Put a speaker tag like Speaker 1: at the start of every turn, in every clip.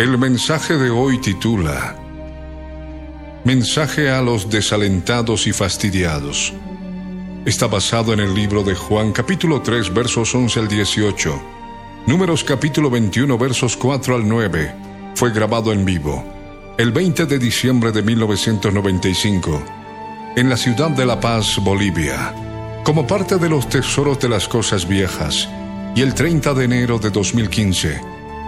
Speaker 1: El mensaje de hoy titula Mensaje a los desalentados y fastidiados. Está basado en el libro de Juan capítulo 3 versos 11 al 18. Números capítulo 21 versos 4 al 9. Fue grabado en vivo el 20 de diciembre de 1995 en la ciudad de La Paz, Bolivia, como parte de los tesoros de las cosas viejas, y el 30 de enero de 2015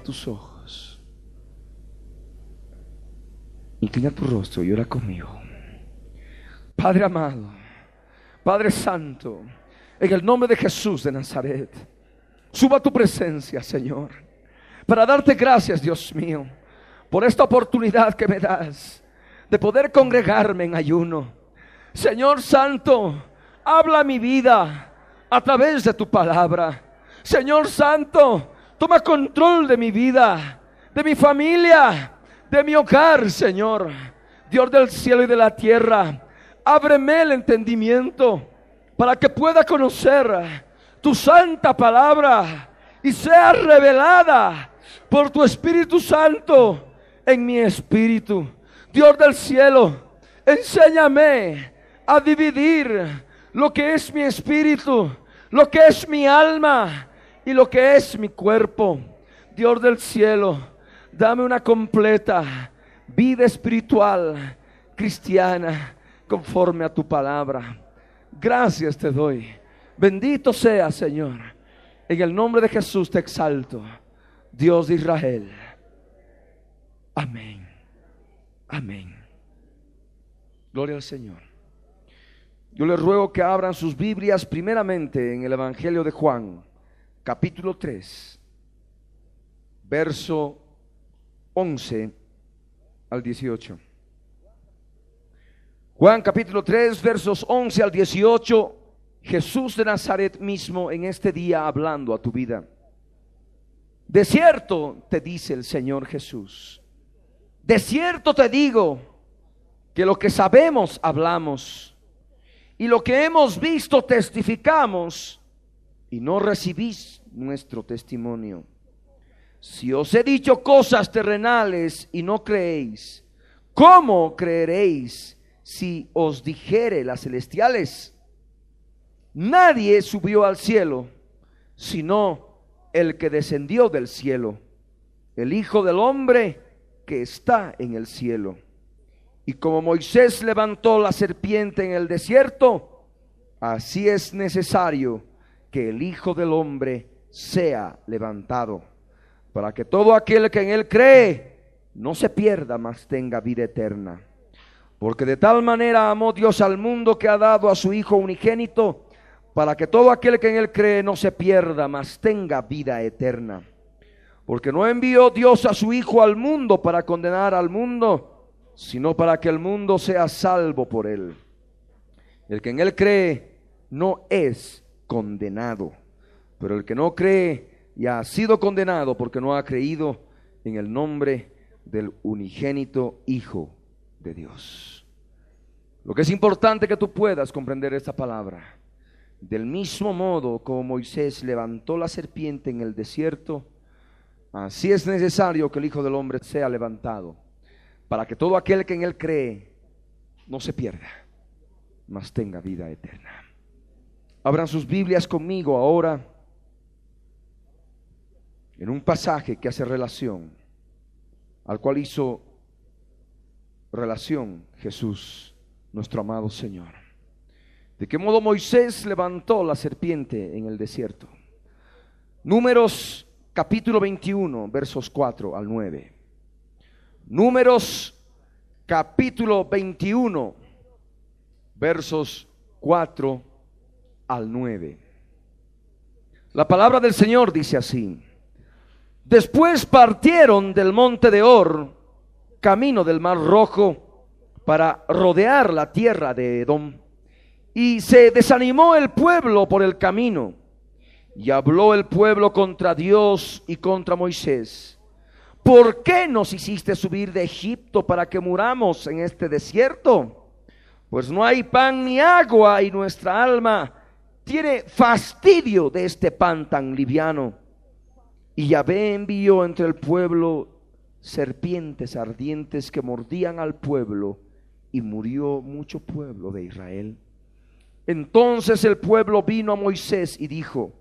Speaker 2: Tus ojos. Inclina tu rostro y ora conmigo. Padre amado, Padre Santo, en el nombre de Jesús de Nazaret, suba tu presencia, Señor, para darte gracias, Dios mío, por esta oportunidad que me das de poder congregarme en ayuno. Señor Santo, habla mi vida a través de tu palabra. Señor Santo, Toma control de mi vida, de mi familia, de mi hogar, Señor. Dios del cielo y de la tierra, ábreme el entendimiento para que pueda conocer tu santa palabra y sea revelada por tu Espíritu Santo en mi espíritu. Dios del cielo, enséñame a dividir lo que es mi espíritu, lo que es mi alma y lo que es mi cuerpo. Dios del cielo, dame una completa vida espiritual cristiana conforme a tu palabra. Gracias te doy. Bendito sea, Señor. En el nombre de Jesús te exalto, Dios de Israel. Amén. Amén. Gloria al Señor. Yo les ruego que abran sus Biblias primeramente en el Evangelio de Juan capítulo 3, verso 11 al 18. Juan capítulo 3, versos 11 al 18, Jesús de Nazaret mismo en este día hablando a tu vida. De cierto te dice el Señor Jesús, de cierto te digo que lo que sabemos hablamos y lo que hemos visto testificamos y no recibís nuestro testimonio. Si os he dicho cosas terrenales y no creéis, ¿cómo creeréis si os dijere las celestiales? Nadie subió al cielo, sino el que descendió del cielo, el Hijo del Hombre que está en el cielo. Y como Moisés levantó la serpiente en el desierto, así es necesario que el Hijo del Hombre sea levantado, para que todo aquel que en él cree no se pierda, mas tenga vida eterna. Porque de tal manera amó Dios al mundo que ha dado a su Hijo unigénito, para que todo aquel que en él cree no se pierda, mas tenga vida eterna. Porque no envió Dios a su Hijo al mundo para condenar al mundo, sino para que el mundo sea salvo por él. El que en él cree no es condenado. Pero el que no cree ya ha sido condenado porque no ha creído en el nombre del unigénito Hijo de Dios. Lo que es importante que tú puedas comprender esta palabra. Del mismo modo como Moisés levantó la serpiente en el desierto, así es necesario que el Hijo del Hombre sea levantado, para que todo aquel que en Él cree no se pierda, mas tenga vida eterna. Abran sus Biblias conmigo ahora en un pasaje que hace relación, al cual hizo relación Jesús, nuestro amado Señor. ¿De qué modo Moisés levantó la serpiente en el desierto? Números capítulo 21, versos 4 al 9. Números capítulo 21, versos 4 al 9. La palabra del Señor dice así. Después partieron del monte de Or, camino del mar rojo, para rodear la tierra de Edom. Y se desanimó el pueblo por el camino. Y habló el pueblo contra Dios y contra Moisés. ¿Por qué nos hiciste subir de Egipto para que muramos en este desierto? Pues no hay pan ni agua y nuestra alma tiene fastidio de este pan tan liviano. Y Yahvé envió entre el pueblo serpientes ardientes que mordían al pueblo y murió mucho pueblo de Israel. Entonces el pueblo vino a Moisés y dijo,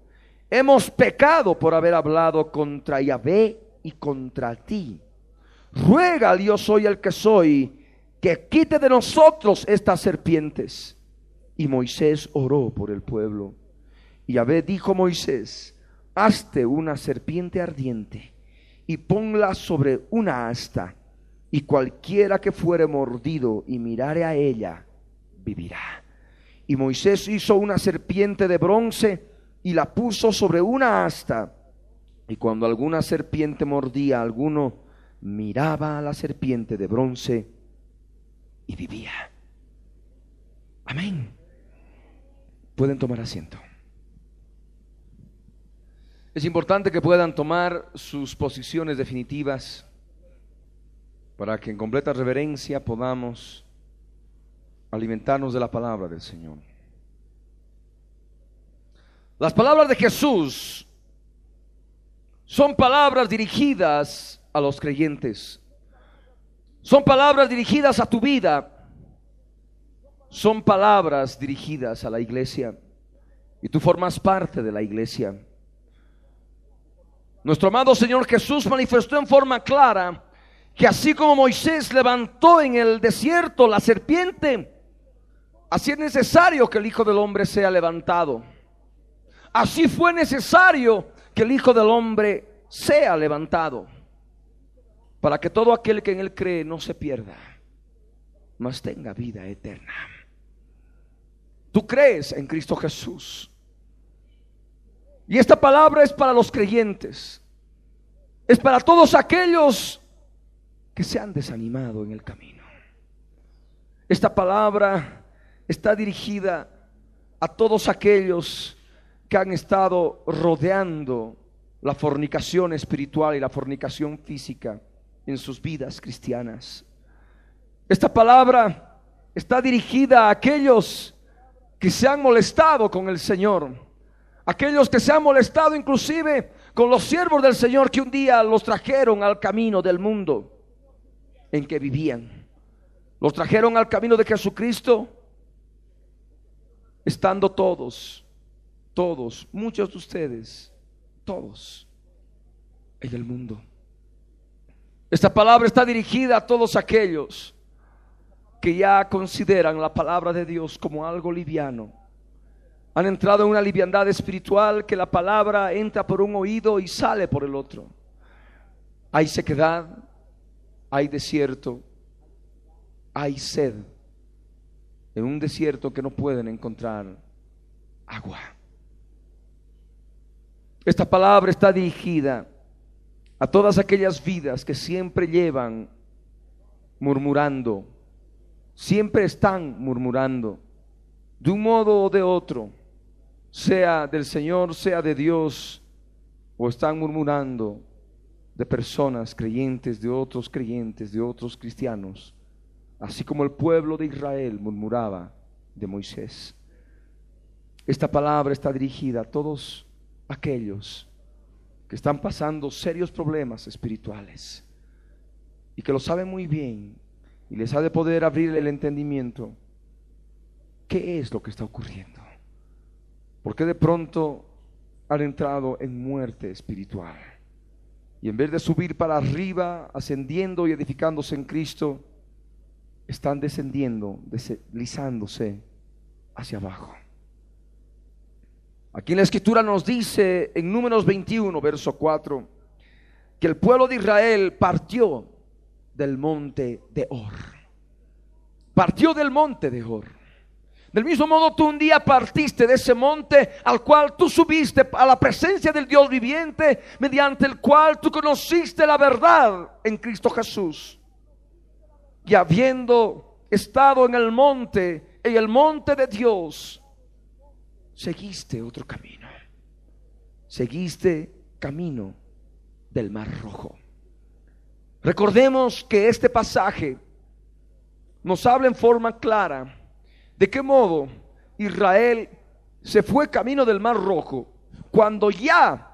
Speaker 2: hemos pecado por haber hablado contra Yahvé y contra ti. Ruega al soy el que soy, que quite de nosotros estas serpientes. Y Moisés oró por el pueblo. Y Yahvé dijo a Moisés, hazte una serpiente ardiente y ponla sobre una asta, y cualquiera que fuere mordido y mirare a ella, vivirá. Y Moisés hizo una serpiente de bronce y la puso sobre una asta. Y cuando alguna serpiente mordía a alguno, miraba a la serpiente de bronce y vivía. Amén. Pueden tomar asiento. Es importante que puedan tomar sus posiciones definitivas para que en completa reverencia podamos alimentarnos de la palabra del Señor. Las palabras de Jesús son palabras dirigidas a los creyentes. Son palabras dirigidas a tu vida. Son palabras dirigidas a la iglesia. Y tú formas parte de la iglesia. Nuestro amado Señor Jesús manifestó en forma clara que así como Moisés levantó en el desierto la serpiente, así es necesario que el Hijo del Hombre sea levantado. Así fue necesario que el Hijo del Hombre sea levantado para que todo aquel que en Él cree no se pierda, mas tenga vida eterna. Tú crees en Cristo Jesús. Y esta palabra es para los creyentes. Es para todos aquellos que se han desanimado en el camino. Esta palabra está dirigida a todos aquellos que han estado rodeando la fornicación espiritual y la fornicación física en sus vidas cristianas. Esta palabra está dirigida a aquellos que se han molestado con el Señor, aquellos que se han molestado inclusive con los siervos del Señor que un día los trajeron al camino del mundo en que vivían. Los trajeron al camino de Jesucristo, estando todos todos, muchos de ustedes, todos en el mundo. Esta palabra está dirigida a todos aquellos que ya consideran la palabra de Dios como algo liviano. Han entrado en una liviandad espiritual que la palabra entra por un oído y sale por el otro. Hay sequedad, hay desierto, hay sed. En un desierto que no pueden encontrar agua. Esta palabra está dirigida a todas aquellas vidas que siempre llevan murmurando, siempre están murmurando, de un modo o de otro, sea del Señor, sea de Dios, o están murmurando de personas creyentes, de otros creyentes, de otros cristianos, así como el pueblo de Israel murmuraba de Moisés. Esta palabra está dirigida a todos aquellos que están pasando serios problemas espirituales y que lo sabe muy bien y les ha de poder abrir el entendimiento, ¿qué es lo que está ocurriendo? ¿Por qué de pronto han entrado en muerte espiritual? Y en vez de subir para arriba, ascendiendo y edificándose en Cristo, están descendiendo, deslizándose hacia abajo. Aquí en la escritura nos dice en números 21, verso 4, que el pueblo de Israel partió del monte de Or. Partió del monte de Or. Del mismo modo tú un día partiste de ese monte al cual tú subiste a la presencia del Dios viviente, mediante el cual tú conociste la verdad en Cristo Jesús. Y habiendo estado en el monte, en el monte de Dios, seguiste otro camino. Seguiste camino del Mar Rojo. Recordemos que este pasaje nos habla en forma clara de qué modo Israel se fue camino del Mar Rojo cuando ya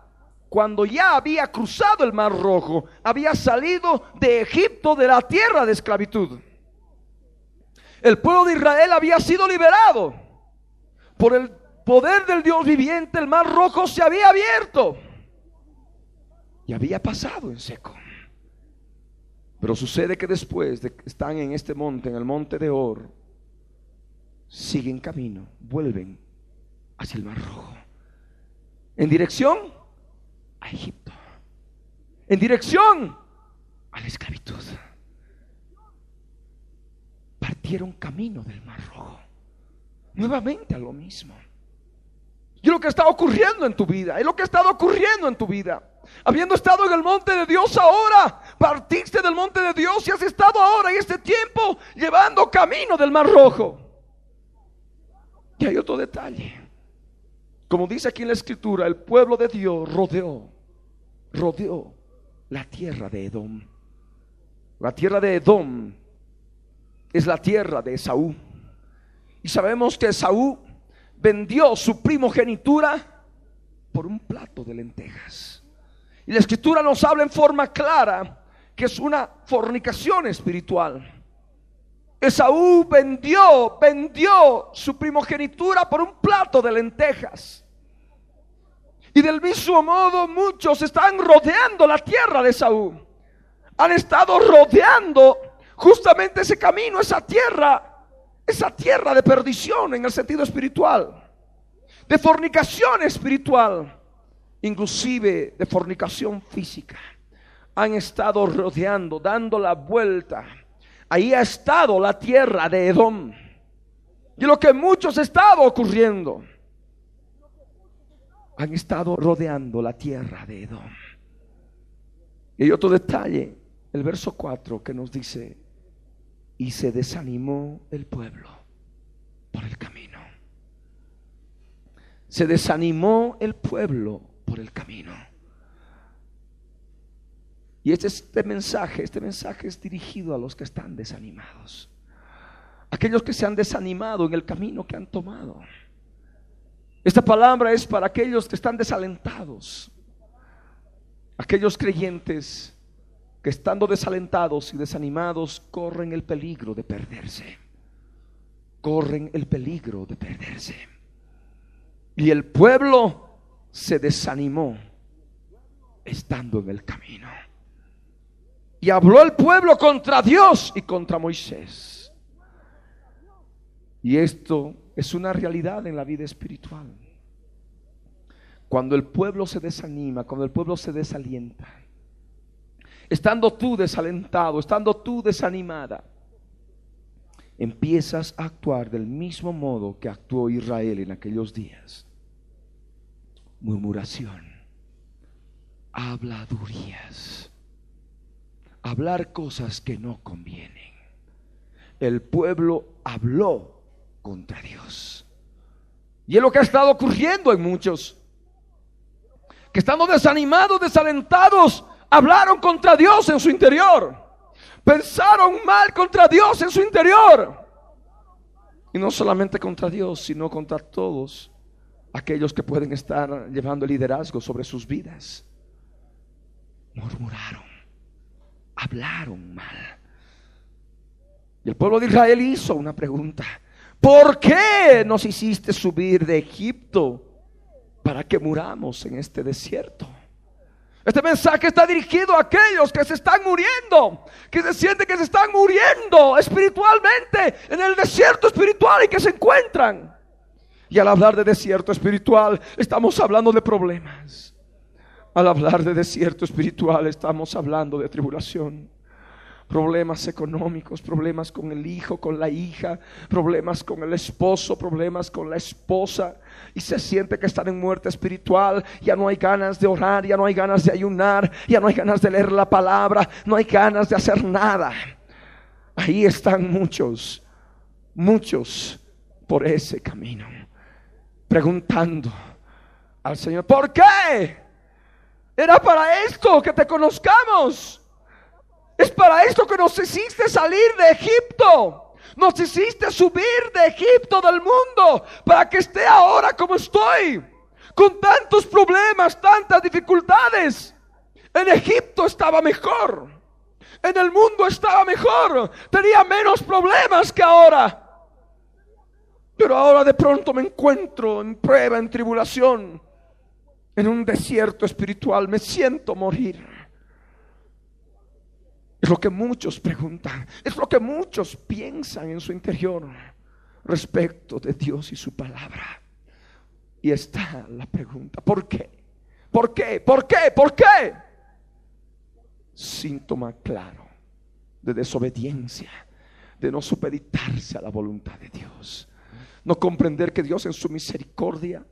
Speaker 2: cuando ya había cruzado el Mar Rojo, había salido de Egipto de la tierra de esclavitud. El pueblo de Israel había sido liberado por el poder del Dios viviente, el Mar Rojo se había abierto y había pasado en seco. Pero sucede que después de que están en este monte, en el monte de Or, siguen camino, vuelven hacia el Mar Rojo. En dirección a Egipto. En dirección a la esclavitud. Partieron camino del Mar Rojo. Nuevamente a lo mismo. Y lo que está ocurriendo en tu vida, es lo que ha estado ocurriendo en tu vida. Habiendo estado en el monte de Dios ahora, partiste del monte de Dios y has estado ahora en este tiempo llevando camino del Mar Rojo. Y hay otro detalle. Como dice aquí en la escritura, el pueblo de Dios rodeó, rodeó la tierra de Edom. La tierra de Edom es la tierra de Esaú. Y sabemos que Esaú vendió su primogenitura por un plato de lentejas. Y la escritura nos habla en forma clara que es una fornicación espiritual. Esaú vendió, vendió su primogenitura por un plato de lentejas. Y del mismo modo muchos están rodeando la tierra de Esaú. Han estado rodeando justamente ese camino, esa tierra, esa tierra de perdición en el sentido espiritual, de fornicación espiritual inclusive de fornicación física, han estado rodeando, dando la vuelta. Ahí ha estado la tierra de Edom. Y lo que muchos estado ocurriendo, han estado rodeando la tierra de Edom. Y hay otro detalle, el verso 4 que nos dice, y se desanimó el pueblo por el camino. Se desanimó el pueblo por el camino. Y este, este mensaje, este mensaje es dirigido a los que están desanimados. Aquellos que se han desanimado en el camino que han tomado. Esta palabra es para aquellos que están desalentados. Aquellos creyentes que estando desalentados y desanimados corren el peligro de perderse. Corren el peligro de perderse. Y el pueblo se desanimó estando en el camino. Y habló el pueblo contra Dios y contra Moisés. Y esto es una realidad en la vida espiritual. Cuando el pueblo se desanima, cuando el pueblo se desalienta, estando tú desalentado, estando tú desanimada, empiezas a actuar del mismo modo que actuó Israel en aquellos días murmuración, habladurías, hablar cosas que no convienen. El pueblo habló contra Dios. Y es lo que ha estado ocurriendo en muchos. Que estando desanimados, desalentados, hablaron contra Dios en su interior. Pensaron mal contra Dios en su interior. Y no solamente contra Dios, sino contra todos aquellos que pueden estar llevando liderazgo sobre sus vidas. Murmuraron, hablaron mal. Y el pueblo de Israel hizo una pregunta. ¿Por qué nos hiciste subir de Egipto para que muramos en este desierto? Este mensaje está dirigido a aquellos que se están muriendo, que se sienten que se están muriendo espiritualmente en el desierto espiritual y que se encuentran. Y al hablar de desierto espiritual, estamos hablando de problemas. Al hablar de desierto espiritual, estamos hablando de tribulación problemas económicos, problemas con el hijo, con la hija, problemas con el esposo, problemas con la esposa, y se siente que están en muerte espiritual, ya no hay ganas de orar, ya no hay ganas de ayunar, ya no hay ganas de leer la palabra, no hay ganas de hacer nada. Ahí están muchos, muchos por ese camino, preguntando al Señor, ¿por qué? Era para esto que te conozcamos. Es para esto que nos hiciste salir de Egipto. Nos hiciste subir de Egipto del mundo para que esté ahora como estoy. Con tantos problemas, tantas dificultades. En Egipto estaba mejor. En el mundo estaba mejor. Tenía menos problemas que ahora. Pero ahora de pronto me encuentro en prueba, en tribulación, en un desierto espiritual. Me siento morir. Es lo que muchos preguntan, es lo que muchos piensan en su interior respecto de Dios y su palabra. Y está la pregunta, ¿por qué? ¿Por qué? ¿Por qué? ¿Por qué? Síntoma claro de desobediencia, de no supeditarse a la voluntad de Dios. No comprender que Dios en su misericordia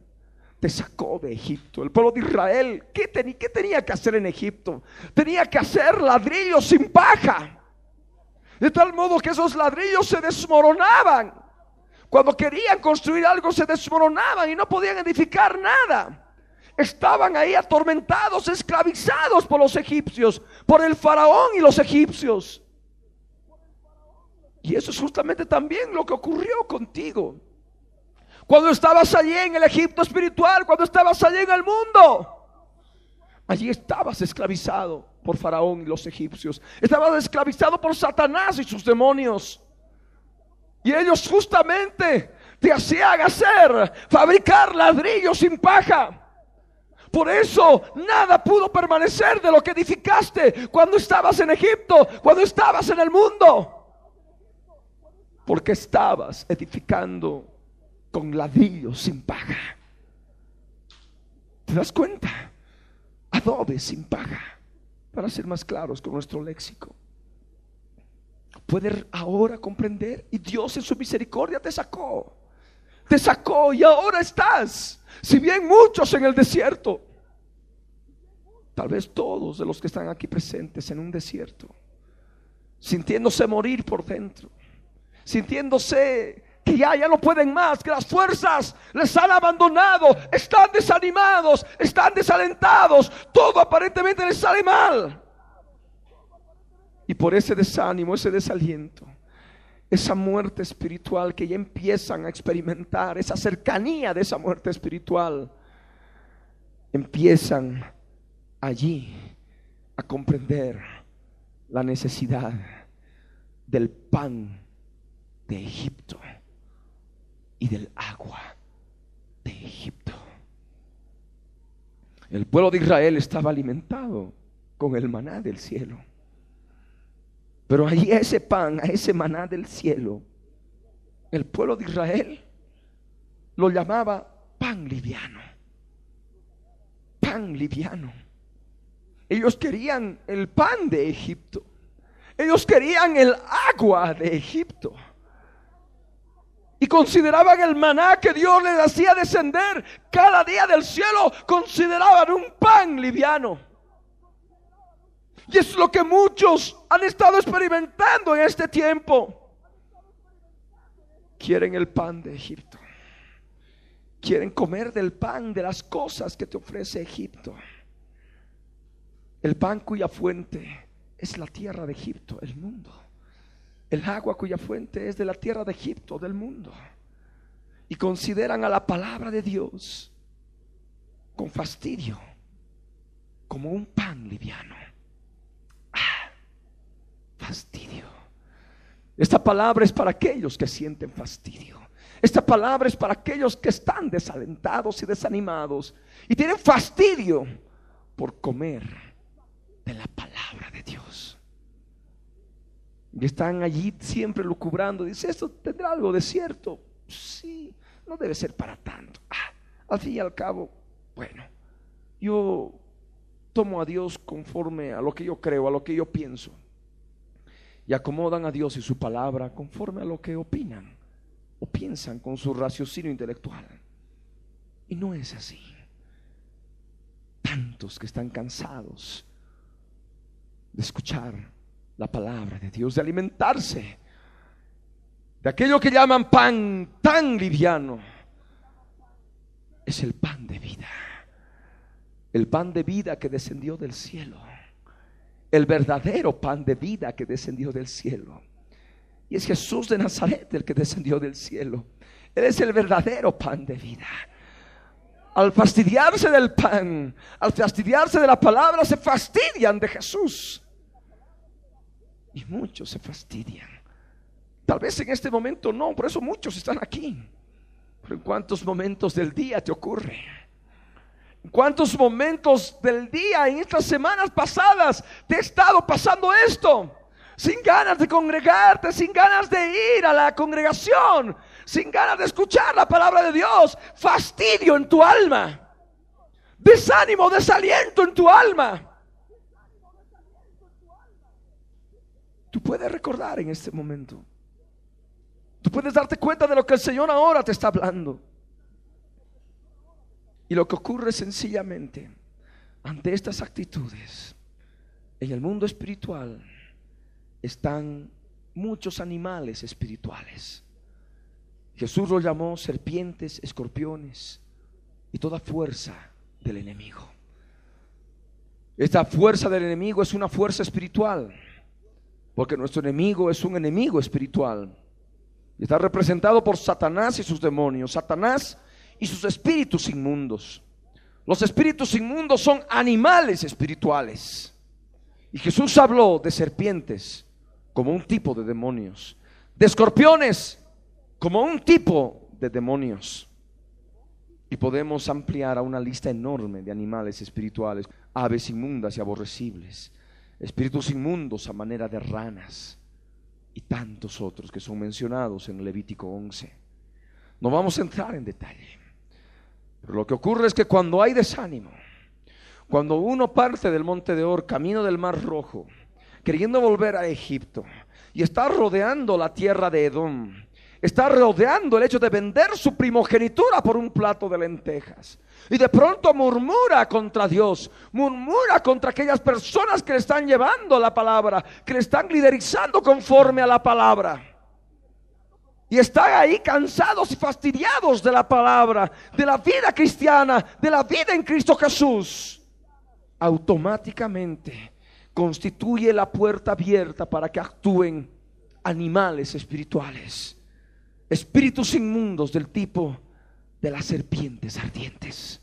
Speaker 2: te sacó de Egipto. El pueblo de Israel, ¿qué, ¿qué tenía que hacer en Egipto? Tenía que hacer ladrillos sin paja. De tal modo que esos ladrillos se desmoronaban. Cuando querían construir algo se desmoronaban y no podían edificar nada. Estaban ahí atormentados, esclavizados por los egipcios, por el faraón y los egipcios. Y eso es justamente también lo que ocurrió contigo. Cuando estabas allí en el Egipto espiritual, cuando estabas allí en el mundo. Allí estabas esclavizado por Faraón y los egipcios. Estabas esclavizado por Satanás y sus demonios. Y ellos justamente te hacían hacer, fabricar ladrillos sin paja. Por eso nada pudo permanecer de lo que edificaste cuando estabas en Egipto, cuando estabas en el mundo. Porque estabas edificando con ladrillos sin paga. ¿Te das cuenta? Adobe sin paga. Para ser más claros con nuestro léxico. Puedes ahora comprender y Dios en su misericordia te sacó. Te sacó y ahora estás. Si bien muchos en el desierto. Tal vez todos de los que están aquí presentes en un desierto. Sintiéndose morir por dentro. Sintiéndose que ya, ya no pueden más, que las fuerzas les han abandonado, están desanimados, están desalentados, todo aparentemente les sale mal. Y por ese desánimo, ese desaliento, esa muerte espiritual que ya empiezan a experimentar, esa cercanía de esa muerte espiritual, empiezan allí a comprender la necesidad del pan de Egipto y del agua de Egipto. El pueblo de Israel estaba alimentado con el maná del cielo. Pero ahí ese pan, a ese maná del cielo, el pueblo de Israel lo llamaba pan liviano. Pan liviano. Ellos querían el pan de Egipto. Ellos querían el agua de Egipto consideraban el maná que Dios les hacía descender cada día del cielo, consideraban un pan liviano. Y es lo que muchos han estado experimentando en este tiempo. Quieren el pan de Egipto. Quieren comer del pan, de las cosas que te ofrece Egipto. El pan cuya fuente es la tierra de Egipto, el mundo el agua cuya fuente es de la tierra de Egipto, del mundo. Y consideran a la palabra de Dios con fastidio, como un pan liviano. Ah. fastidio. Esta palabra es para aquellos que sienten fastidio. Esta palabra es para aquellos que están desalentados y desanimados y tienen fastidio por comer de la palabra. Y están allí siempre lucubrando. Dice, esto tendrá algo de cierto. Sí, no debe ser para tanto. Ah, al fin y al cabo, bueno, yo tomo a Dios conforme a lo que yo creo, a lo que yo pienso. Y acomodan a Dios y su palabra conforme a lo que opinan o piensan con su raciocinio intelectual. Y no es así. Tantos que están cansados de escuchar la palabra de Dios, de alimentarse de aquello que llaman pan tan liviano, es el pan de vida. El pan de vida que descendió del cielo. El verdadero pan de vida que descendió del cielo. Y es Jesús de Nazaret el que descendió del cielo. Él es el verdadero pan de vida. Al fastidiarse del pan, al fastidiarse de la palabra, se fastidian de Jesús. Y muchos se fastidian. Tal vez en este momento no, por eso muchos están aquí. Pero en cuántos momentos del día te ocurre. En cuántos momentos del día en estas semanas pasadas te he estado pasando esto. Sin ganas de congregarte, sin ganas de ir a la congregación, sin ganas de escuchar la palabra de Dios. Fastidio en tu alma. Desánimo, desaliento en tu alma. Tú puedes recordar en este momento Tú puedes darte cuenta de lo que el Señor ahora te está hablando. Y lo que ocurre sencillamente ante estas actitudes, en el mundo espiritual están muchos animales espirituales. Jesús los llamó serpientes, escorpiones y toda fuerza del enemigo. Esta fuerza del enemigo es una fuerza espiritual, porque nuestro enemigo es un enemigo espiritual. Está representado por Satanás y sus demonios, Satanás y sus espíritus inmundos. Los espíritus inmundos son animales espirituales. Y Jesús habló de serpientes como un tipo de demonios, de escorpiones como un tipo de demonios. Y podemos ampliar a una lista enorme de animales espirituales, aves inmundas y aborrecibles, espíritus inmundos a manera de ranas, y tantos otros que son mencionados en Levítico 11. No vamos a entrar en detalle. Pero lo que ocurre es que cuando hay desánimo, cuando uno parte del monte de Or, camino del Mar Rojo, queriendo volver a Egipto, y está rodeando la tierra de Edom, está rodeando el hecho de vender su primogenitura por un plato de lentejas. Y de pronto murmura contra Dios, murmura contra aquellas personas que le están llevando la palabra, que le están liderizando conforme a la palabra. Y están ahí cansados y fastidiados de la palabra, de la vida cristiana, de la vida en Cristo Jesús. Automáticamente constituye la puerta abierta para que actúen animales espirituales, espíritus inmundos del tipo de las serpientes ardientes.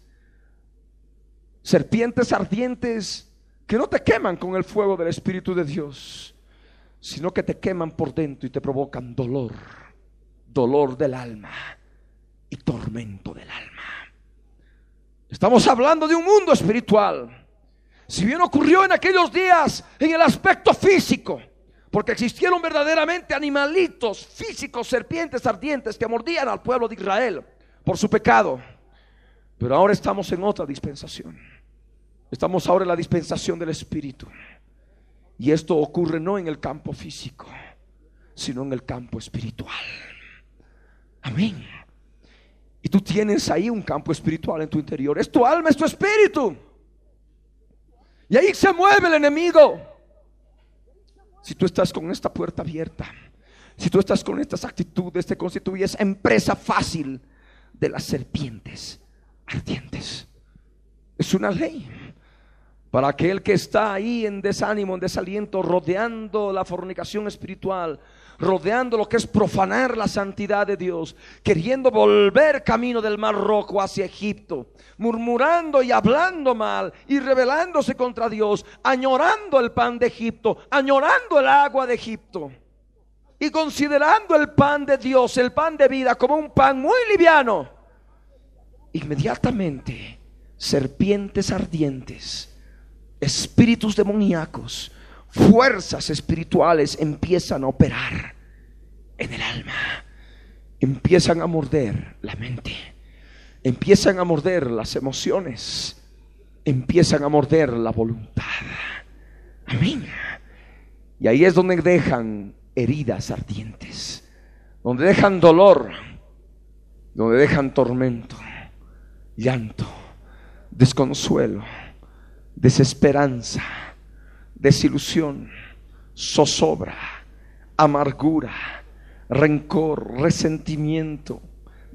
Speaker 2: Serpientes ardientes que no te queman con el fuego del Espíritu de Dios, sino que te queman por dentro y te provocan dolor, dolor del alma y tormento del alma. Estamos hablando de un mundo espiritual. Si bien ocurrió en aquellos días en el aspecto físico, porque existieron verdaderamente animalitos físicos, serpientes ardientes que mordían al pueblo de Israel por su pecado. Pero ahora estamos en otra dispensación. Estamos ahora en la dispensación del Espíritu. Y esto ocurre no en el campo físico, sino en el campo espiritual. Amén. Y tú tienes ahí un campo espiritual en tu interior. Es tu alma, es tu espíritu. Y ahí se mueve el enemigo. Si tú estás con esta puerta abierta, si tú estás con estas actitudes, te constituyes empresa fácil de las serpientes ardientes. Es una ley. Para aquel que está ahí en desánimo, en desaliento, rodeando la fornicación espiritual, rodeando lo que es profanar la santidad de Dios, queriendo volver camino del mar rojo hacia Egipto, murmurando y hablando mal y rebelándose contra Dios, añorando el pan de Egipto, añorando el agua de Egipto y considerando el pan de Dios, el pan de vida, como un pan muy liviano, inmediatamente serpientes ardientes, espíritus demoníacos, fuerzas espirituales empiezan a operar en el alma, empiezan a morder la mente, empiezan a morder las emociones, empiezan a morder la voluntad. Amén. Y ahí es donde dejan heridas ardientes, donde dejan dolor, donde dejan tormento, llanto, desconsuelo, desesperanza, desilusión, zozobra, amargura, rencor, resentimiento,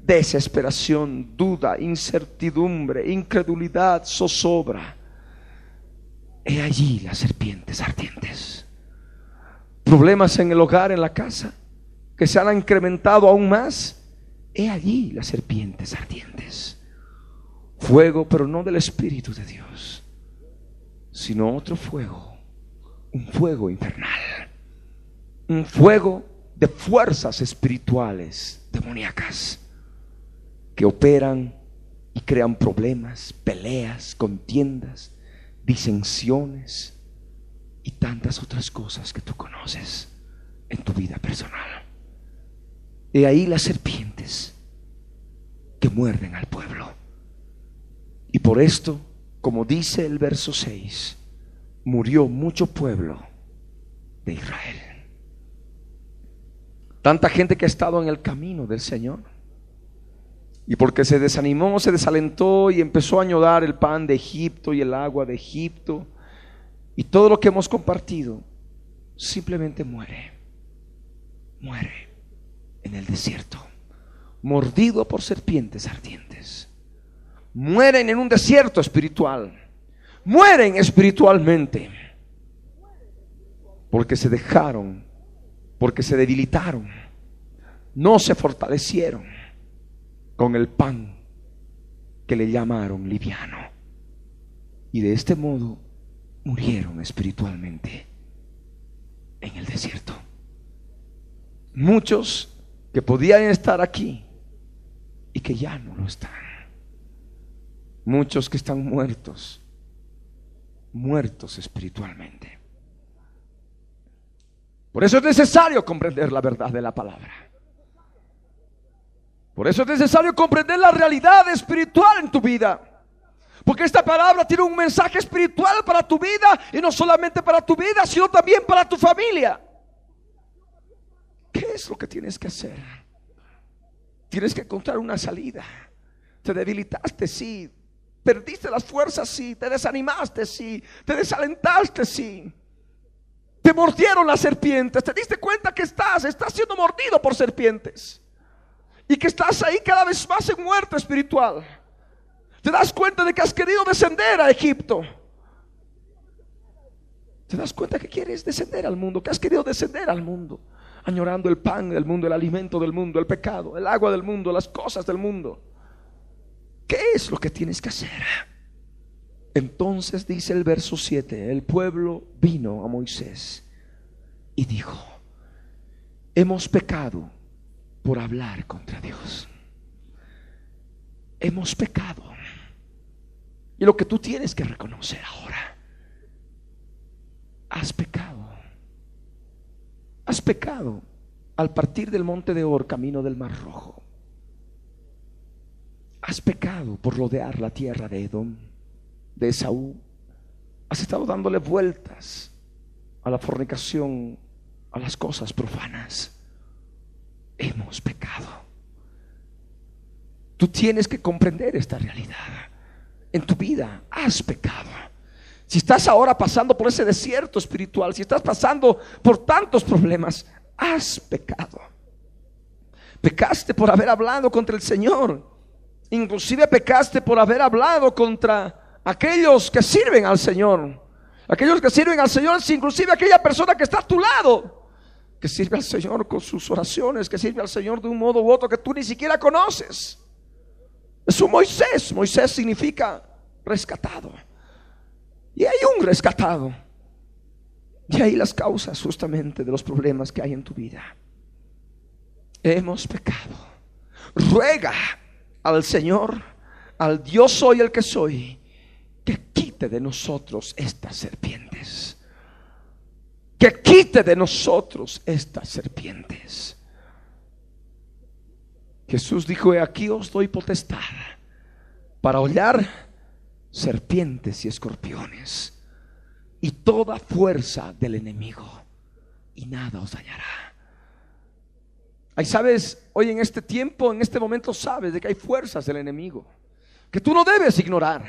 Speaker 2: desesperación, duda, incertidumbre, incredulidad, zozobra. He allí las serpientes ardientes. Problemas en el hogar, en la casa, que se han incrementado aún más. He allí las serpientes ardientes. Fuego, pero no del Espíritu de Dios, sino otro fuego, un fuego infernal, un fuego de fuerzas espirituales demoníacas que operan y crean problemas, peleas, contiendas, disensiones y tantas otras cosas que tú conoces en tu vida personal. Y ahí las serpientes que muerden al pueblo. Y por esto, como dice el verso 6, murió mucho pueblo de Israel. Tanta gente que ha estado en el camino del Señor. Y porque se desanimó, se desalentó y empezó a añorar el pan de Egipto y el agua de Egipto. Y todo lo que hemos compartido simplemente muere. Muere en el desierto. Mordido por serpientes ardientes. Mueren en un desierto espiritual. Mueren espiritualmente. Porque se dejaron porque se debilitaron, no se fortalecieron con el pan que le llamaron liviano. Y de este modo murieron espiritualmente en el desierto. Muchos que podían estar aquí y que ya no lo están. Muchos que están muertos, muertos espiritualmente. Por eso es necesario comprender la verdad de la palabra. Por eso es necesario comprender la realidad espiritual en tu vida. Porque esta palabra tiene un mensaje espiritual para tu vida y no solamente para tu vida, sino también para tu familia. ¿Qué es lo que tienes que hacer? Tienes que encontrar una salida. Te debilitaste, sí. Perdiste las fuerzas, sí. Te desanimaste, sí. Te desalentaste, sí. Te mordieron las serpientes. Te diste cuenta que estás, estás siendo mordido por serpientes. Y que estás ahí cada vez más en muerte espiritual. Te das cuenta de que has querido descender a Egipto. Te das cuenta que quieres descender al mundo, que has querido descender al mundo, añorando el pan del mundo, el alimento del mundo, el pecado, el agua del mundo, las cosas del mundo. ¿Qué es lo que tienes que hacer? Entonces dice el verso 7, el pueblo vino a Moisés y dijo, hemos pecado por hablar contra Dios. Hemos pecado. Y lo que tú tienes que reconocer ahora, has pecado. Has pecado al partir del monte de Or, camino del Mar Rojo. Has pecado por rodear la tierra de Edom de Esaú, has estado dándole vueltas a la fornicación, a las cosas profanas. Hemos pecado. Tú tienes que comprender esta realidad. En tu vida has pecado. Si estás ahora pasando por ese desierto espiritual, si estás pasando por tantos problemas, has pecado. Pecaste por haber hablado contra el Señor. Inclusive pecaste por haber hablado contra aquellos que sirven al Señor, aquellos que sirven al Señor, inclusive aquella persona que está a tu lado, que sirve al Señor con sus oraciones, que sirve al Señor de un modo u otro que tú ni siquiera conoces. Es un Moisés. Moisés significa rescatado. Y hay un rescatado. Y ahí las causas justamente de los problemas que hay en tu vida. Hemos pecado. Ruega al Señor, al Dios soy el que soy, que quite de nosotros estas serpientes. Que quite de nosotros estas serpientes. Jesús dijo, aquí os doy potestad para hollar serpientes y escorpiones y toda fuerza del enemigo y nada os dañará. Ahí sabes, hoy en este tiempo, en este momento sabes de que hay fuerzas del enemigo que tú no debes ignorar.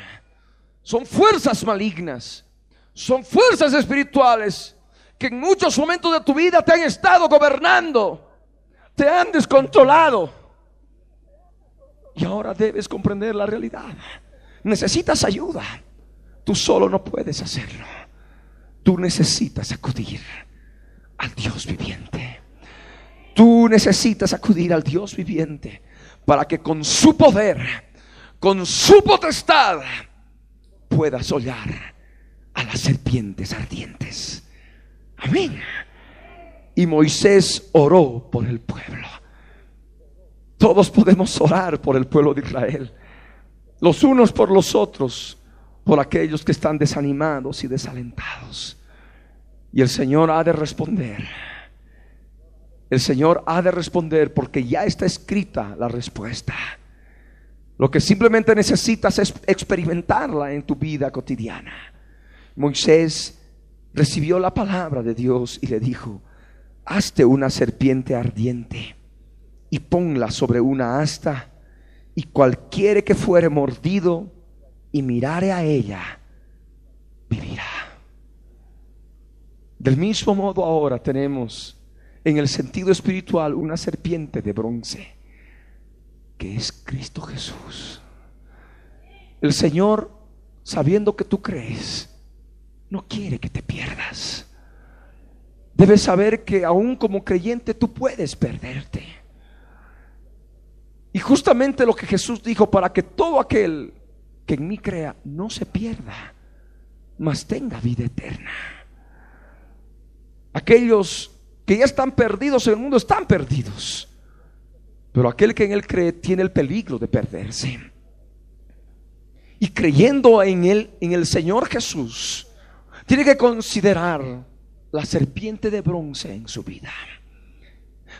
Speaker 2: Son fuerzas malignas, son fuerzas espirituales que en muchos momentos de tu vida te han estado gobernando, te han descontrolado. Y ahora debes comprender la realidad. Necesitas ayuda. Tú solo no puedes hacerlo. Tú necesitas acudir al Dios viviente. Tú necesitas acudir al Dios viviente para que con su poder, con su potestad, puedas hollar a las serpientes ardientes. Amén. Y Moisés oró por el pueblo. Todos podemos orar por el pueblo de Israel. Los unos por los otros, por aquellos que están desanimados y desalentados. Y el Señor ha de responder. El Señor ha de responder porque ya está escrita la respuesta. Lo que simplemente necesitas es experimentarla en tu vida cotidiana. Moisés recibió la palabra de Dios y le dijo, hazte una serpiente ardiente y ponla sobre una asta y cualquiera que fuere mordido y mirare a ella, vivirá. Del mismo modo ahora tenemos en el sentido espiritual una serpiente de bronce, que es Cristo Jesús. El Señor, sabiendo que tú crees, no quiere que te pierdas. Debes saber que aún como creyente tú puedes perderte. Y justamente lo que Jesús dijo, para que todo aquel que en mí crea no se pierda, mas tenga vida eterna. Aquellos que ya están perdidos en el mundo están perdidos. Pero aquel que en él cree tiene el peligro de perderse. Y creyendo en él, en el Señor Jesús, tiene que considerar la serpiente de bronce en su vida.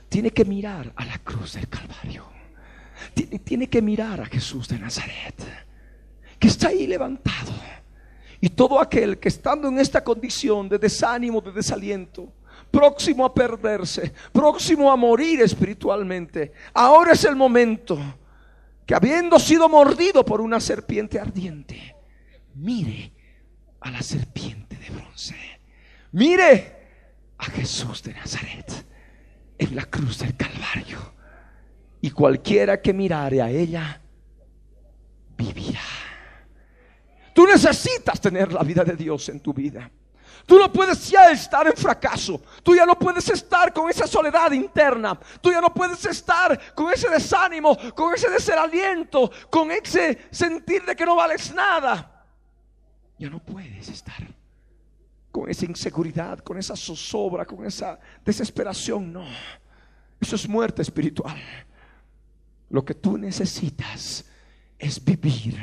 Speaker 2: Tiene que mirar a la cruz del Calvario. Tiene, que mirar a Jesús de Nazaret, que está ahí levantado. Y todo aquel que estando en esta condición de desánimo, de desaliento, próximo a perderse, próximo a morir espiritualmente, ahora es el momento que habiendo sido mordido por una serpiente ardiente, mire a la serpiente de bronce. Mire a Jesús de Nazaret en la cruz del Calvario. Y cualquiera que mirare a ella, vivirá. Tú necesitas tener la vida de Dios en tu vida. Tú no puedes ya estar en fracaso. Tú ya no puedes estar con esa soledad interna. Tú ya no puedes estar con ese desánimo, con ese desaliento, con ese sentir de que no vales nada. Ya no puedes estar con esa inseguridad, con esa zozobra, con esa desesperación. No. Eso es muerte espiritual. Lo que tú necesitas es vivir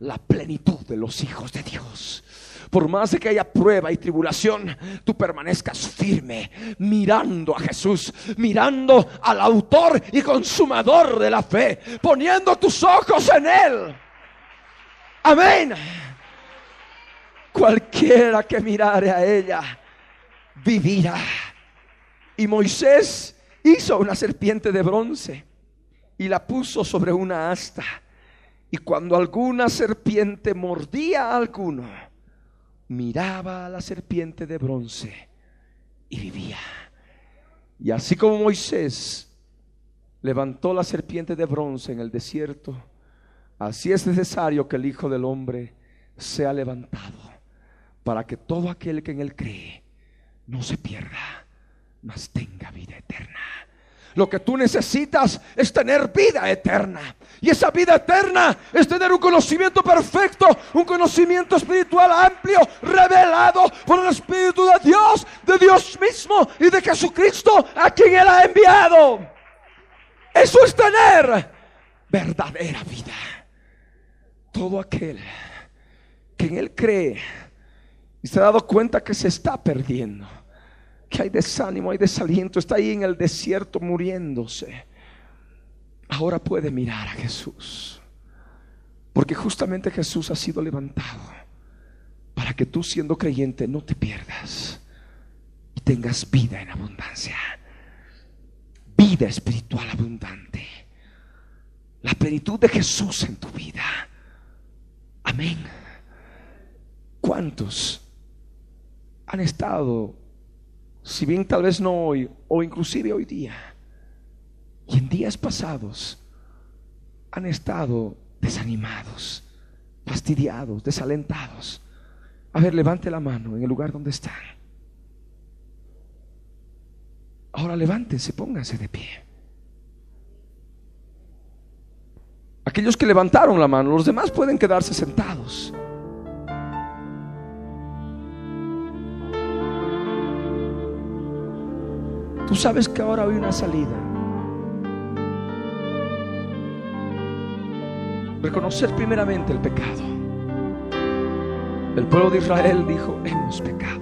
Speaker 2: la plenitud de los hijos de Dios. Por más de que haya prueba y tribulación, tú permanezcas firme, mirando a Jesús, mirando al autor y consumador de la fe, poniendo tus ojos en Él. Amén. Cualquiera que mirare a ella, vivirá. Y Moisés hizo una serpiente de bronce y la puso sobre una asta. Y cuando alguna serpiente mordía a alguno, miraba a la serpiente de bronce y vivía. Y así como Moisés levantó la serpiente de bronce en el desierto, así es necesario que el Hijo del Hombre sea levantado para que todo aquel que en él cree no se pierda, mas tenga vida eterna. Lo que tú necesitas es tener vida eterna. Y esa vida eterna es tener un conocimiento perfecto, un conocimiento espiritual amplio, revelado por el Espíritu de Dios, de Dios mismo y de Jesucristo, a quien Él ha enviado. Eso es tener verdadera vida. Todo aquel que en Él cree y se ha dado cuenta que se está perdiendo que hay desánimo, hay desaliento, está ahí en el desierto muriéndose. Ahora puede mirar a Jesús. Porque justamente Jesús ha sido levantado para que tú siendo creyente no te pierdas y tengas vida en abundancia. Vida espiritual abundante. La plenitud de Jesús en tu vida. Amén. ¿Cuántos han estado si bien tal vez no hoy, o inclusive hoy día, y en días pasados, han estado desanimados, fastidiados, desalentados. A ver, levante la mano en el lugar donde están. Ahora levántense, pónganse de pie. Aquellos que levantaron la mano, los demás pueden quedarse sentados. Tú sabes que ahora hay una salida. Reconocer primeramente el pecado. El pueblo de Israel dijo, hemos pecado.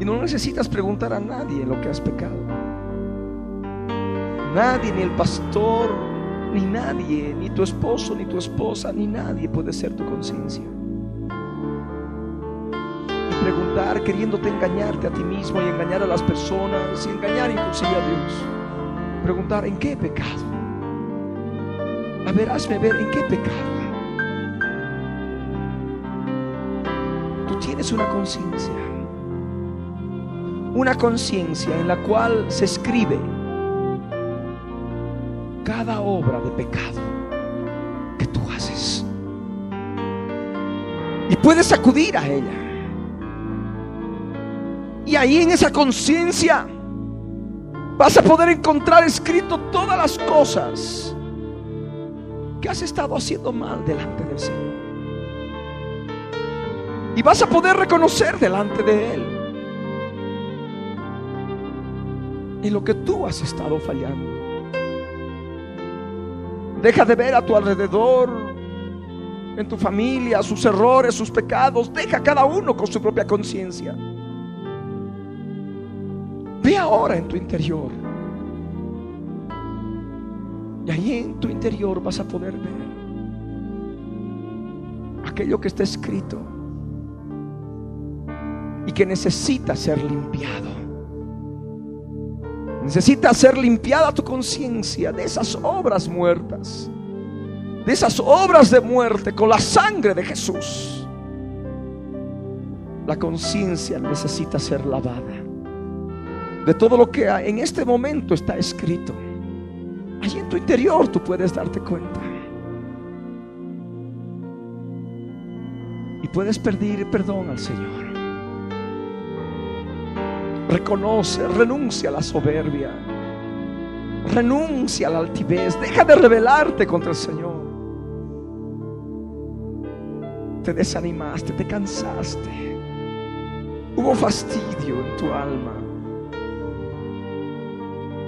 Speaker 2: Y no necesitas preguntar a nadie lo que has pecado. Nadie, ni el pastor, ni nadie, ni tu esposo, ni tu esposa, ni nadie puede ser tu conciencia preguntar queriéndote engañarte a ti mismo y engañar a las personas y engañar inclusive a Dios. Preguntar en qué pecado. A ver, hazme ver en qué pecado. Tú tienes una conciencia. Una conciencia en la cual se escribe cada obra de pecado que tú haces. Y puedes acudir a ella. Ahí en esa conciencia vas a poder encontrar escrito todas las cosas que has estado haciendo mal delante del Señor. Y vas a poder reconocer delante de Él en lo que tú has estado fallando. Deja de ver a tu alrededor, en tu familia, sus errores, sus pecados. Deja cada uno con su propia conciencia. Ahora en tu interior. Y ahí en tu interior vas a poder ver aquello que está escrito y que necesita ser limpiado. Necesita ser limpiada tu conciencia de esas obras muertas, de esas obras de muerte con la sangre de Jesús. La conciencia necesita ser lavada de todo lo que en este momento está escrito. Allí en tu interior tú puedes darte cuenta. Y puedes pedir perdón al Señor. Reconoce, renuncia a la soberbia. Renuncia a la altivez. Deja de rebelarte contra el Señor. Te desanimaste, te cansaste. Hubo fastidio en tu alma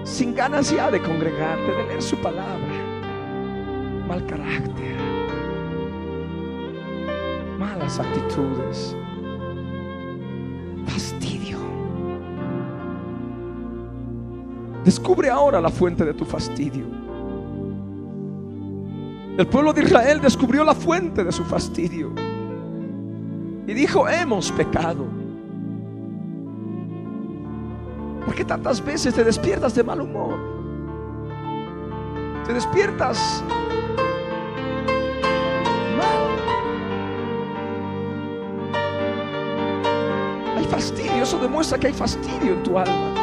Speaker 2: sin ganas ya de congregarte, de leer su palabra. Mal carácter, malas actitudes, fastidio. Descubre ahora la fuente de tu fastidio. El pueblo de Israel descubrió la fuente de su fastidio y dijo, hemos pecado. ¿Por qué tantas veces te despiertas de mal humor? Te despiertas mal. Hay fastidio, eso demuestra que hay fastidio en tu alma.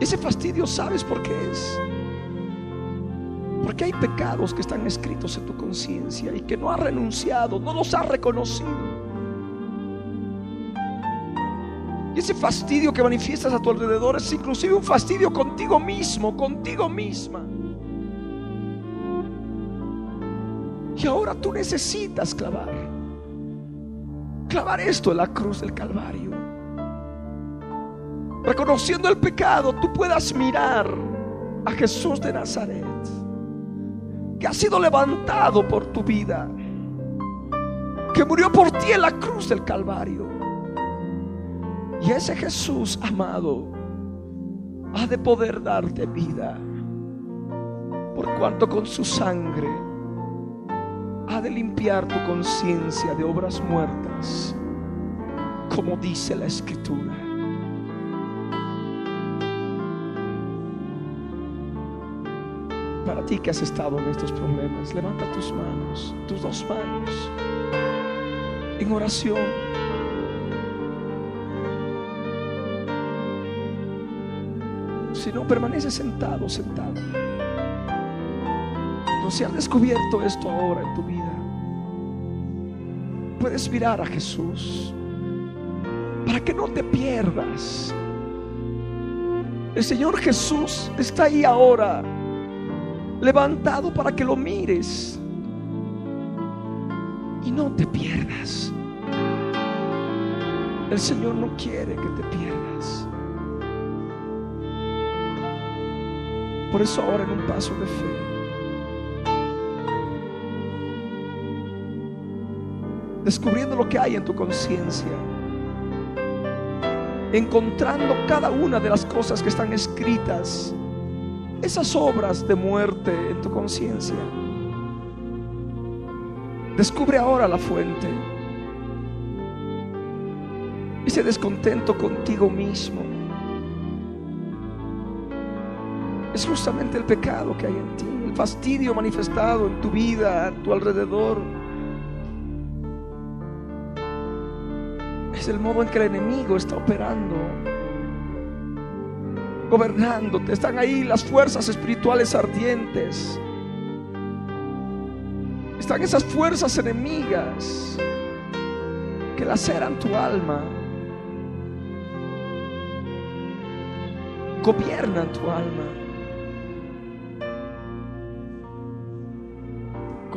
Speaker 2: Ese fastidio, ¿sabes por qué es? Porque hay pecados que están escritos en tu conciencia y que no has renunciado, no los has reconocido. Y ese fastidio que manifiestas a tu alrededor es inclusive un fastidio contigo mismo, contigo misma. Y ahora tú necesitas clavar. Clavar esto en la cruz del Calvario. Reconociendo el pecado, tú puedas mirar a Jesús de Nazaret, que ha sido levantado por tu vida, que murió por ti en la cruz del Calvario. Y ese Jesús amado ha de poder darte vida, por cuanto con su sangre ha de limpiar tu conciencia de obras muertas, como dice la Escritura. Para ti que has estado en estos problemas, levanta tus manos, tus dos manos, en oración. Si no, permanece sentado, sentado. No se ha descubierto esto ahora en tu vida. Puedes mirar a Jesús para que no te pierdas. El Señor Jesús está ahí ahora levantado para que lo mires y no te pierdas. El Señor no quiere que te pierdas. Por eso ahora en un paso de fe, descubriendo lo que hay en tu conciencia, encontrando cada una de las cosas que están escritas esas obras de muerte en tu conciencia. Descubre ahora la fuente. Ese descontento contigo mismo. Es justamente el pecado que hay en ti, el fastidio manifestado en tu vida, a tu alrededor. Es el modo en que el enemigo está operando gobernándote. Están ahí las fuerzas espirituales ardientes. Están esas fuerzas enemigas que laceran tu alma. Gobiernan tu alma.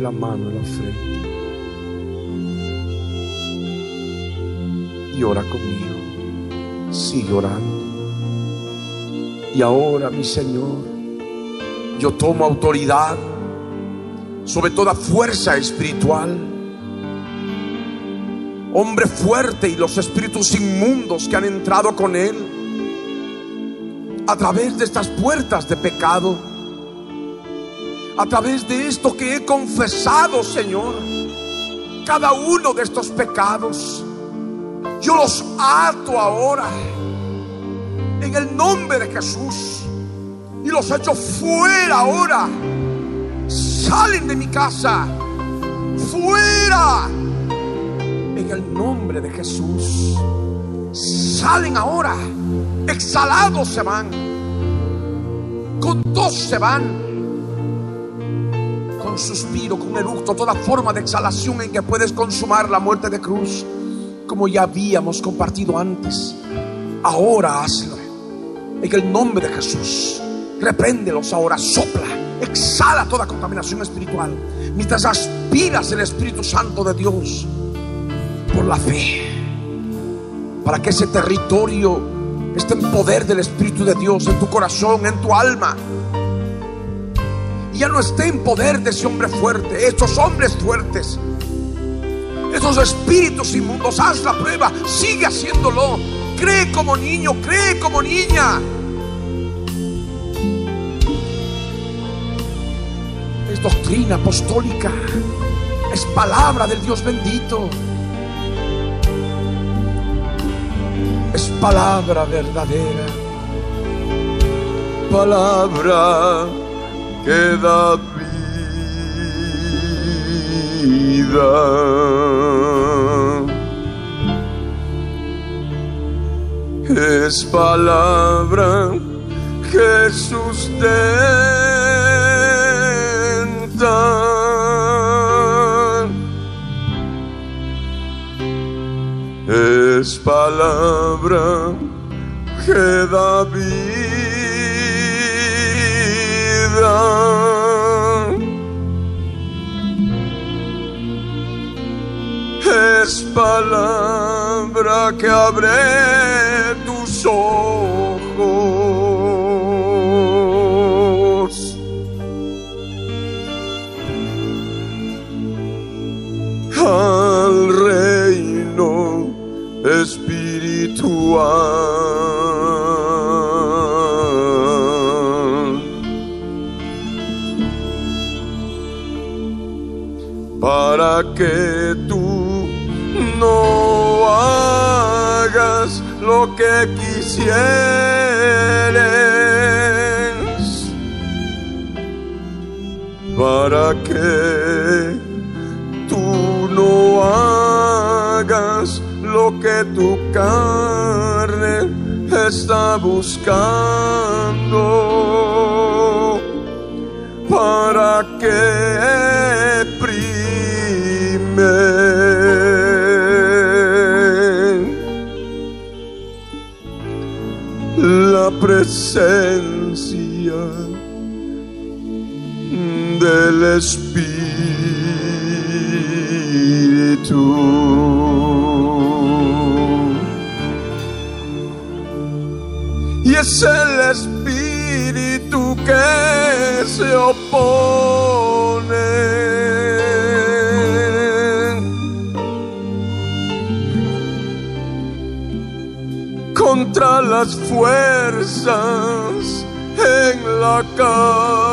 Speaker 3: La mano en la frente y ora conmigo. Sigue orando. Y ahora, mi Señor, yo tomo autoridad sobre toda fuerza espiritual. Hombre fuerte y los espíritus inmundos que han entrado con él a través de estas puertas de pecado a través de esto que he confesado, Señor, cada uno de estos pecados, yo los ato ahora en el nombre de Jesús y los echo fuera ahora. Salen de mi casa, fuera, en el nombre de Jesús. Salen ahora, exhalados se van, con dos se van suspiro, con eructo, toda forma de exhalación en que puedes consumar la muerte de cruz, como ya habíamos compartido antes. Ahora hazlo. En el nombre de Jesús. Repréndelos ahora, sopla, exhala toda contaminación espiritual. Mientras aspiras el Espíritu Santo de Dios por la fe. Para que ese territorio
Speaker 2: está en poder del Espíritu de Dios en tu corazón, en tu alma. Ya no esté en poder de ese hombre fuerte, estos hombres fuertes, esos espíritus inmundos. Haz la prueba, sigue haciéndolo. Cree como niño, cree como niña. Es doctrina apostólica, es palabra del Dios bendito. es palabra verdadera, palabra que da vida. Es palabra que sustenta. es palabra que da vida. Es palabra que abre tus ojos. Para que tú no hagas lo que quisieres. Para que tú no hagas lo que tu carne está buscando para que presencia del Espíritu. Y es el Espíritu que se opone las fuerzas en la carne.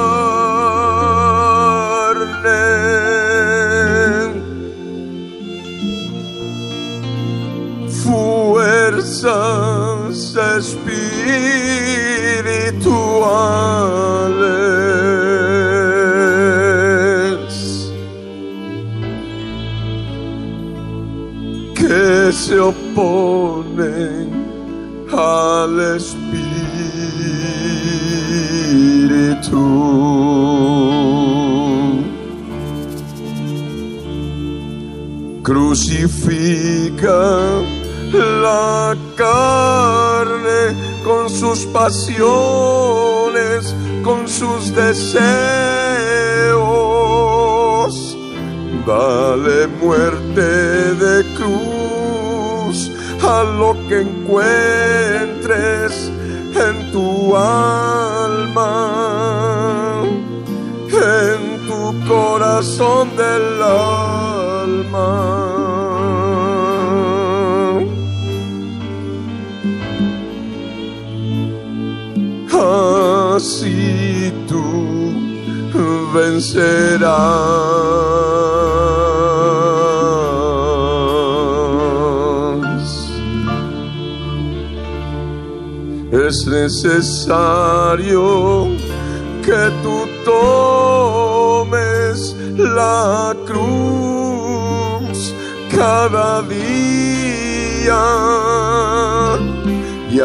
Speaker 2: Pasiones, con sus deseos.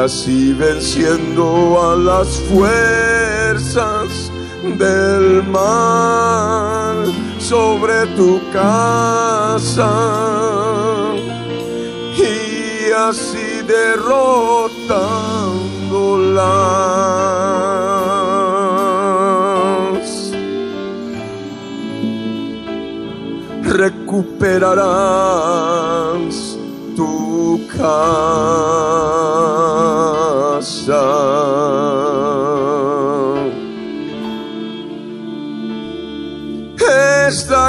Speaker 2: Así venciendo a las fuerzas del mal sobre tu casa y así derrotándolas. Recuperarás tu casa.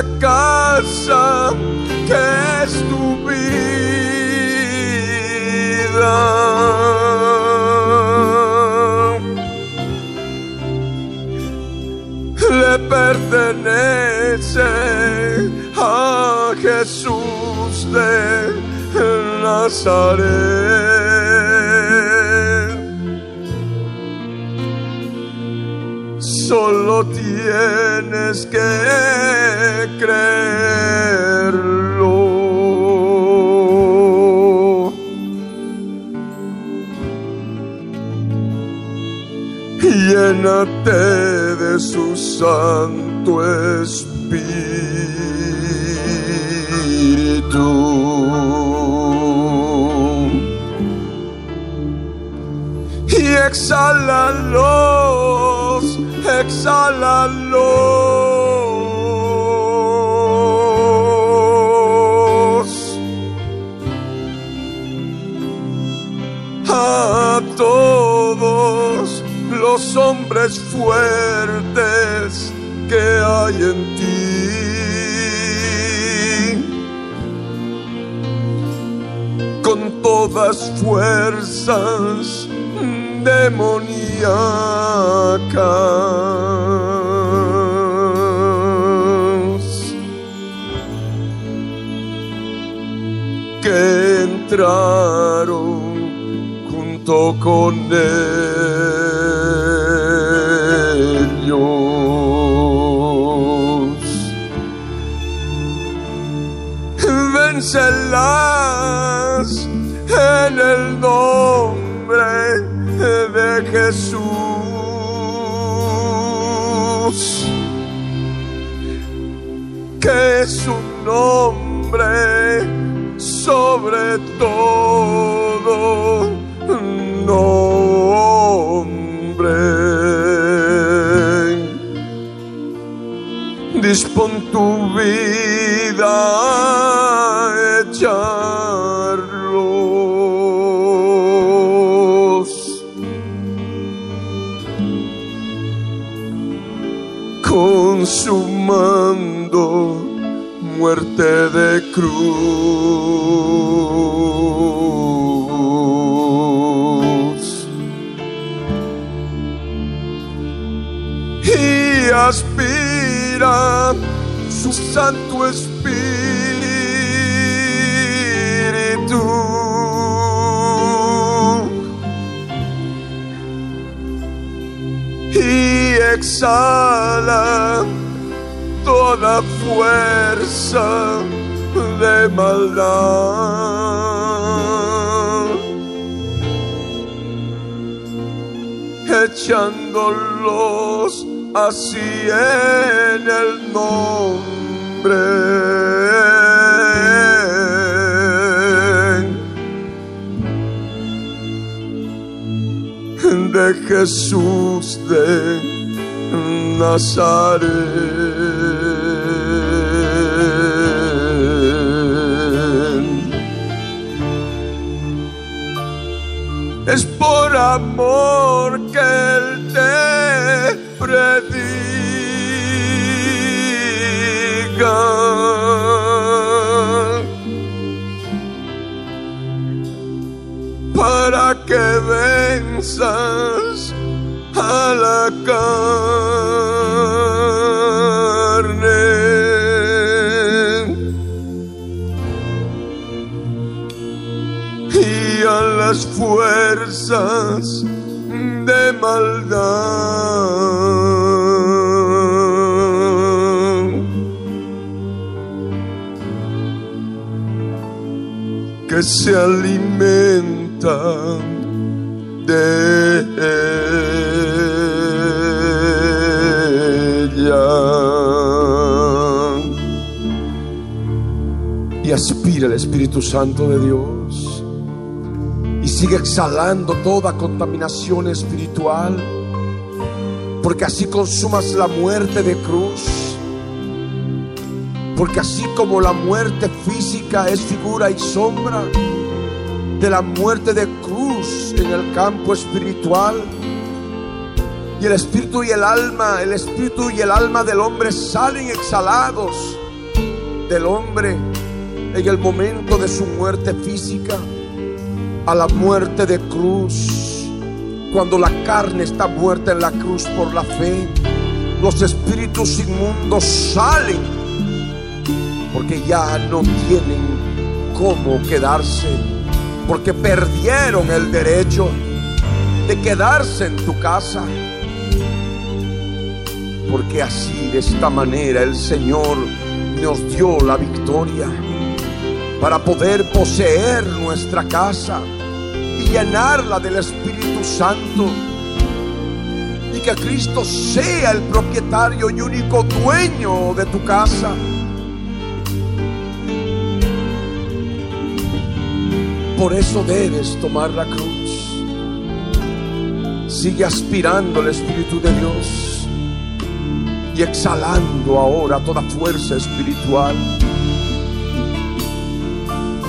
Speaker 2: Esta casa que es tu vida. Le pertenece a Jesús de Nazaret. Solo tienes que creerlo. Llénate de su Santo Espíritu. Y exhálalos, exhálalos. Los hombres fuertes que hay en ti. Con todas fuerzas demoníacas que entraron junto con ellos. En el nombre de Jesús. Que es un nombre sobre todo nombre. Dispon tu vida muerte de cruz. Y aspira su Santo Espíritu y exhala toda fuerza de maldad, echándolos así en el nombre de Jesús de Nazaret. Amor que Él te predica. Para que venzas a la carne las fuerzas de maldad que se alimentan de ella. Y aspira el Espíritu Santo de Dios. Sigue exhalando toda contaminación espiritual. Porque así consumas la muerte de cruz. Porque así como la muerte física es figura y sombra, de la muerte de cruz en el campo espiritual. Y el espíritu y el alma, el espíritu y el alma del hombre salen exhalados del hombre en el momento de su muerte física a la muerte de cruz. Cuando la carne está muerta en la cruz por la fe, los espíritus inmundos salen porque ya no tienen cómo quedarse, porque perdieron el derecho de quedarse en tu casa. Porque así, de esta manera, el Señor nos dio la victoria para poder poseer nuestra casa y llenarla del Espíritu Santo. Y que Cristo sea el propietario y único dueño de tu casa. Por eso debes tomar la cruz. Sigue aspirando al Espíritu de Dios y exhalando ahora toda fuerza espiritual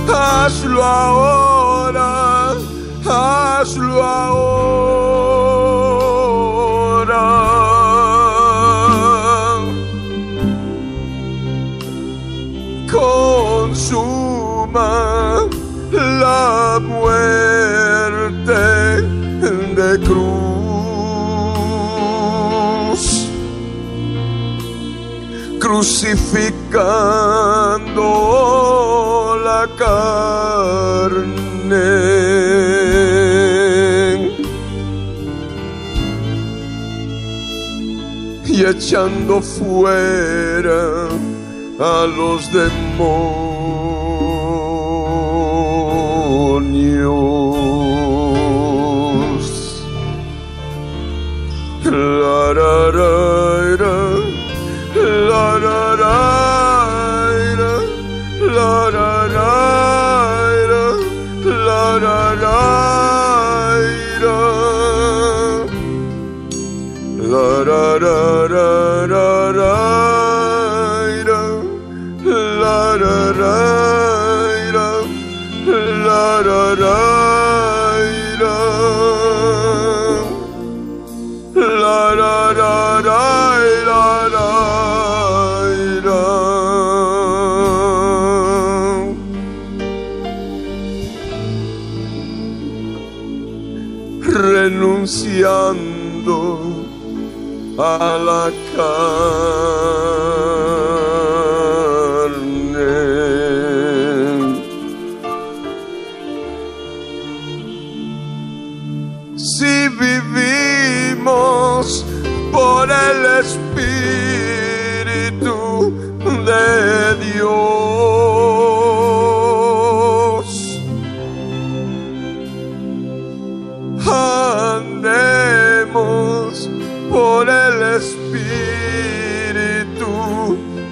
Speaker 2: hazlo ahora, hazlo ahora. Consuma la muerte de cruz, crucificando echando fuera a los demonios. La, renunciando a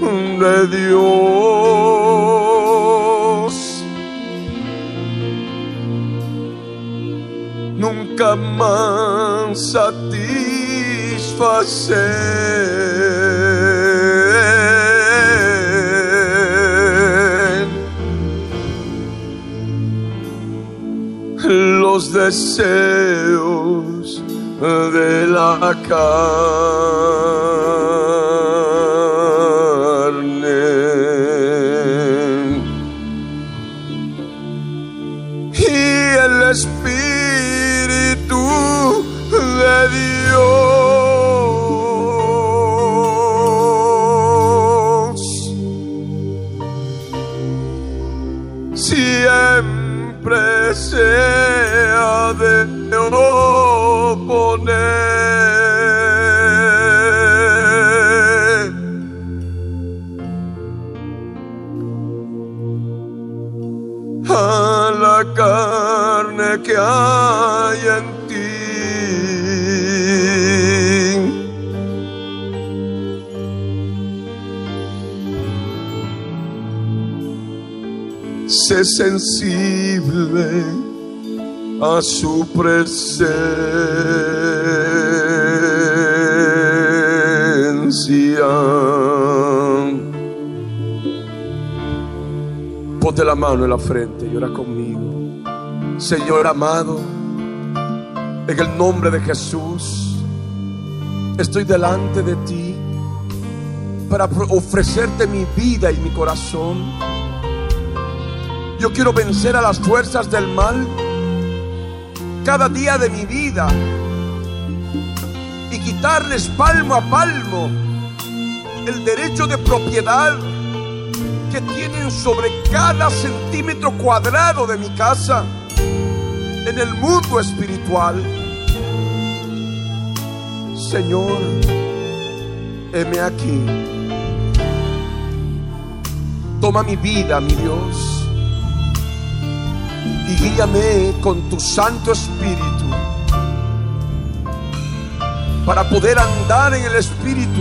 Speaker 2: de Dios. Nunca más satisfacer los deseos de la carne. Sensible a su presencia. Ponte la mano en la frente y ora conmigo. Señor amado, en el nombre de Jesús, estoy delante de ti para ofrecerte mi vida y mi corazón. Yo quiero vencer a las fuerzas del mal cada día de mi vida y quitarles palmo a palmo el derecho de propiedad que tienen sobre cada centímetro cuadrado de mi casa en el mundo espiritual. Señor, heme aquí. Toma mi vida, mi Dios, y guíame con tu Santo Espíritu para poder andar en el Espíritu,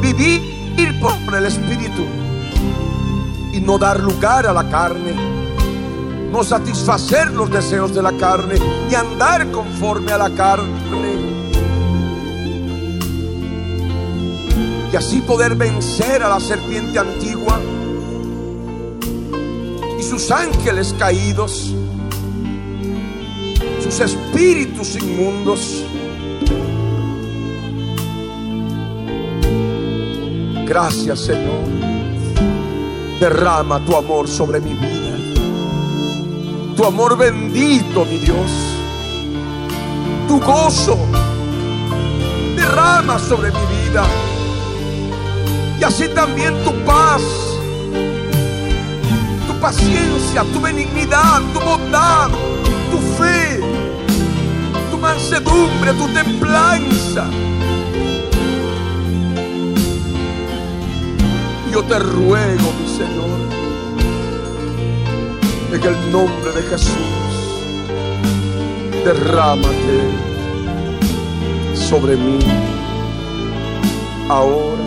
Speaker 2: vivir por el Espíritu y no dar lugar a la carne, no satisfacer los deseos de la carne y andar conforme a la carne. Y así poder vencer a la serpiente antigua sus ángeles caídos, sus espíritus inmundos. Gracias Señor. Derrama tu amor sobre mi vida. Tu amor bendito, mi Dios. Tu gozo. Derrama sobre mi vida. Y así también tu paz. Paciencia, tu benignidad, tu bondad, tu fe, tu mansedumbre, tu templanza. Yo te ruego, mi Señor, en el nombre de Jesús, derrámate sobre mí ahora,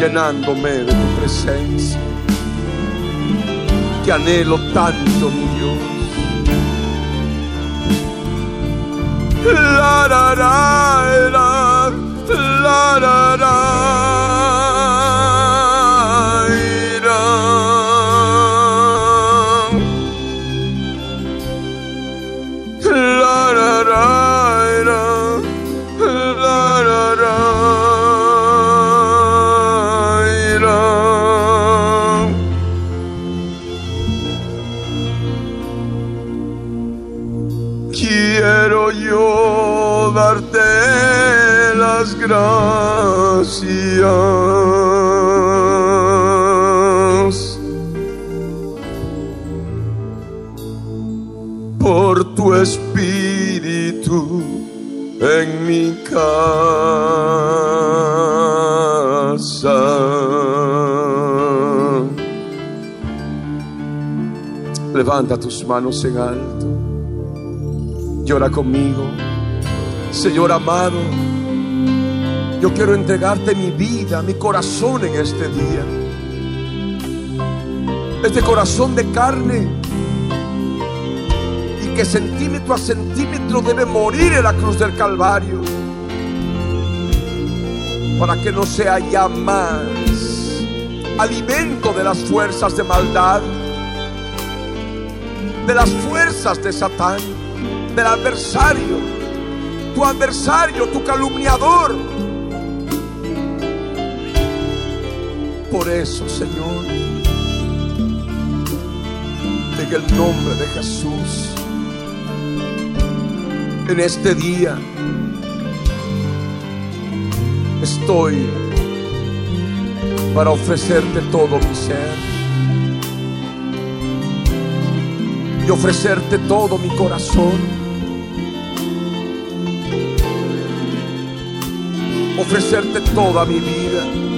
Speaker 2: llenándome de tu presencia, que anhelo tanto, mi Dios. La, la, la, la, la, la. Tus manos en alto. Llora conmigo. Señor amado, yo quiero entregarte mi vida, mi corazón en este día. Este corazón de carne y que centímetro a centímetro debe morir en la cruz del Calvario para que no sea ya más alimento de las fuerzas de maldad, de las fuerzas de Satán, del adversario, tu adversario, tu calumniador. Por eso, Señor, en el nombre de Jesús, en este día estoy para ofrecerte todo mi ser y ofrecerte todo mi corazón, ofrecerte toda mi vida.